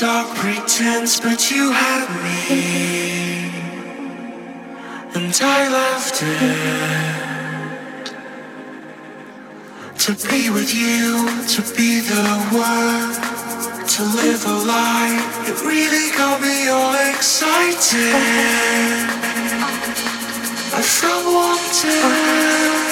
dark pretense, but you had me, and I left it to be with you, to be the one, to live a life. It really got me all excited. I felt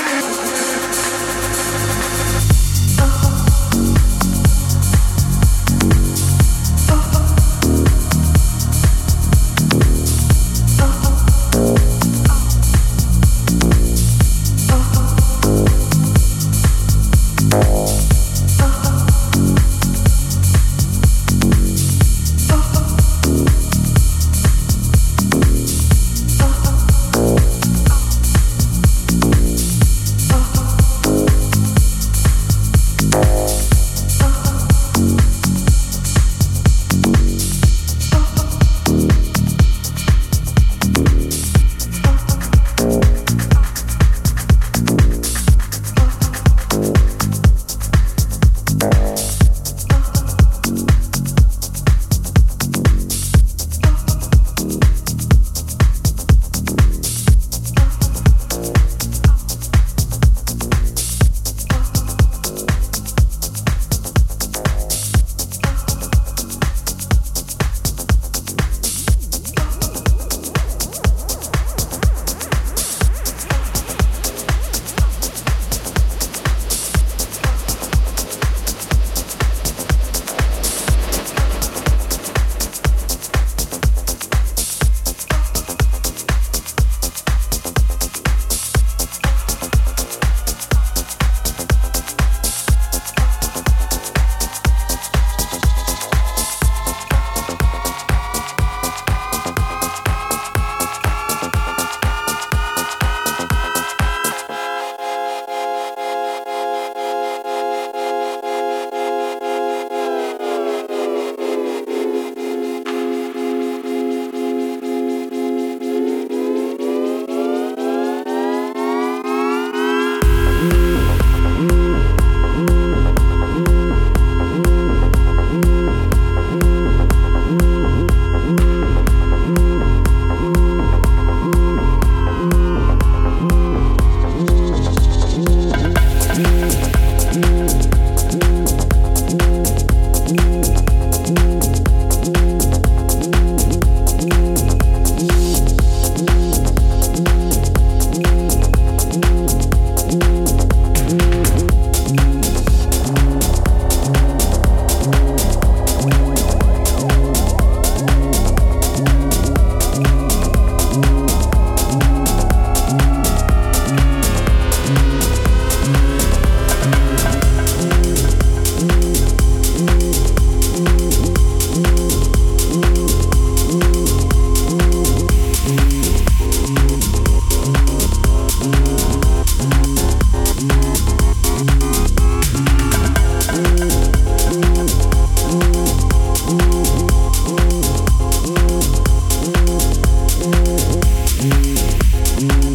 Mm-hmm.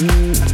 Mm.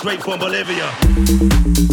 Straight from Bolivia.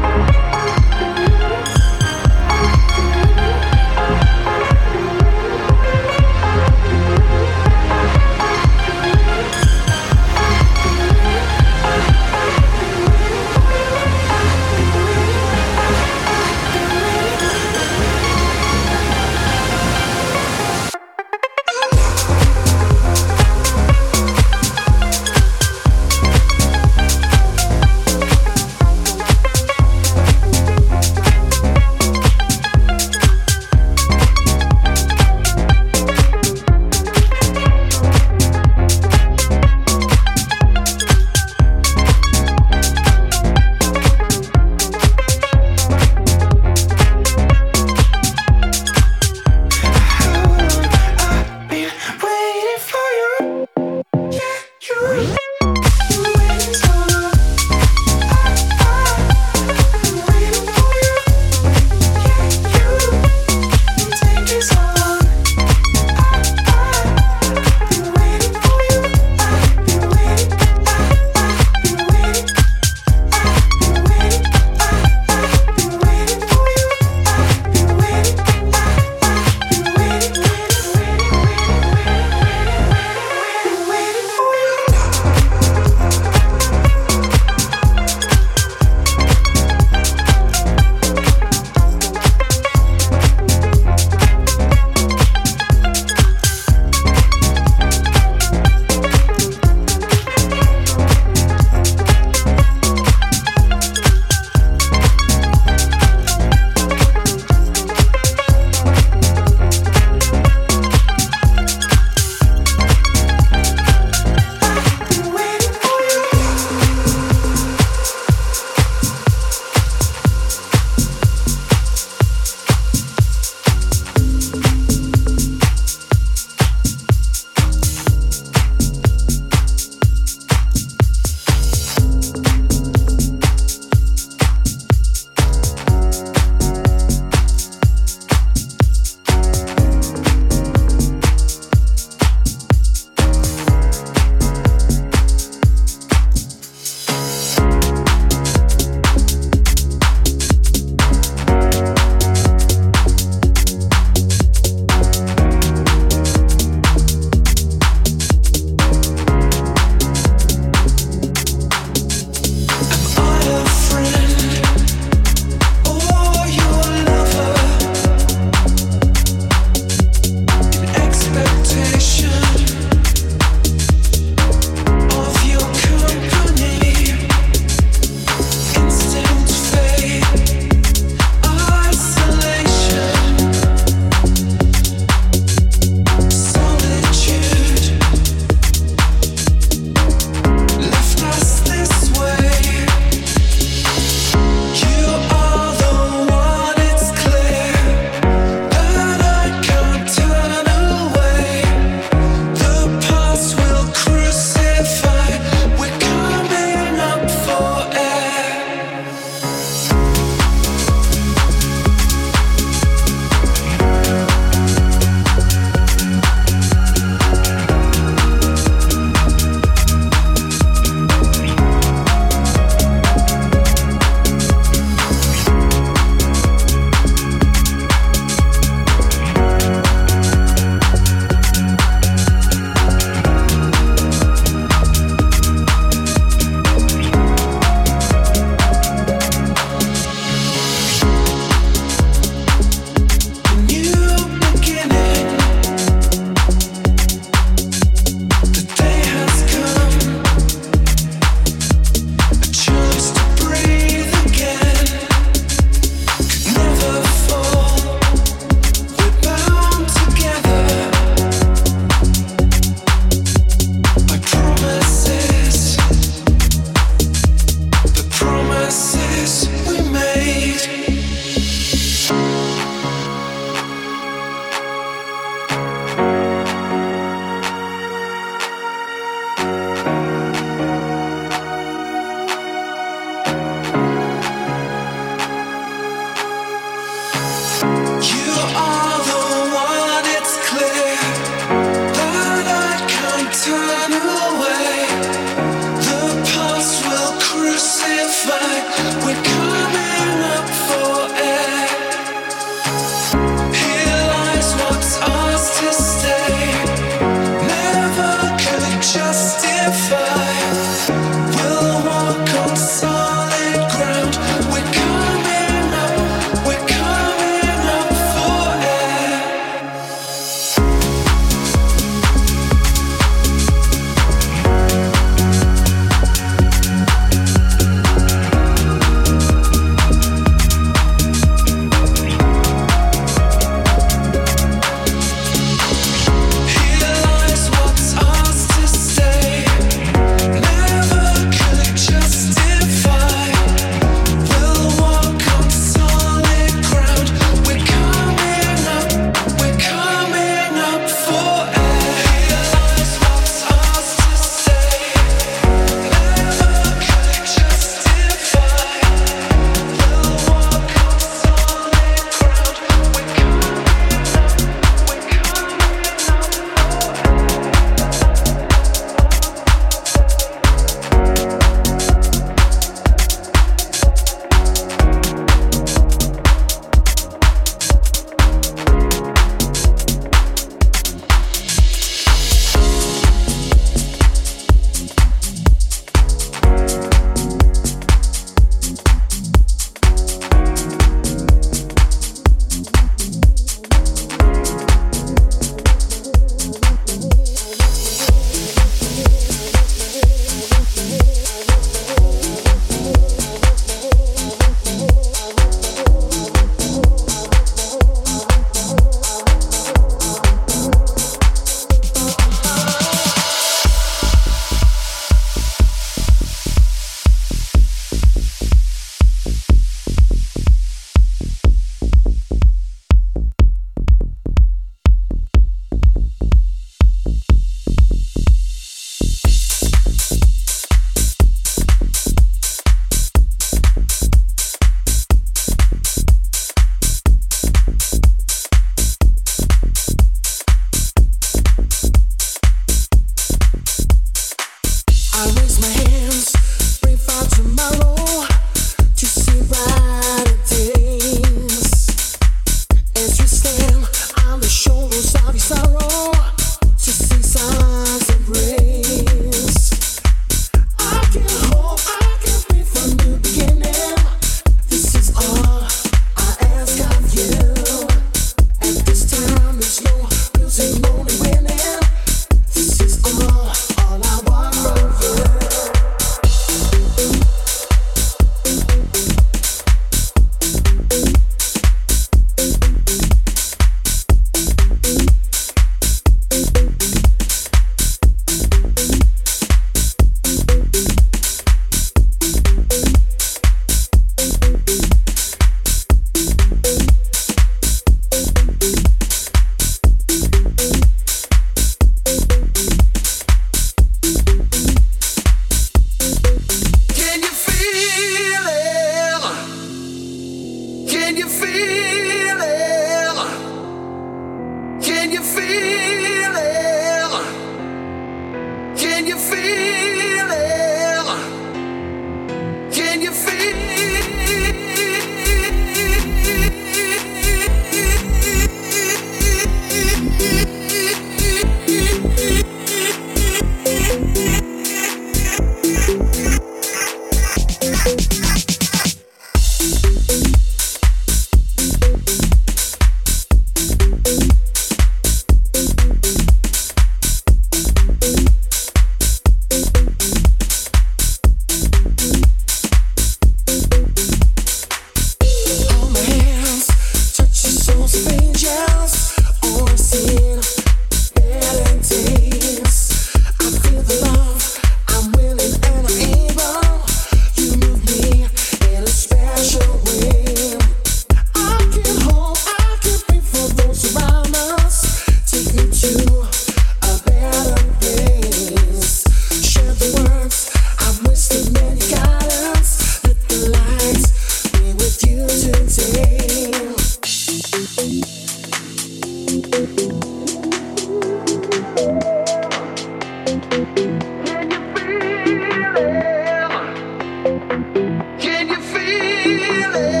feeling.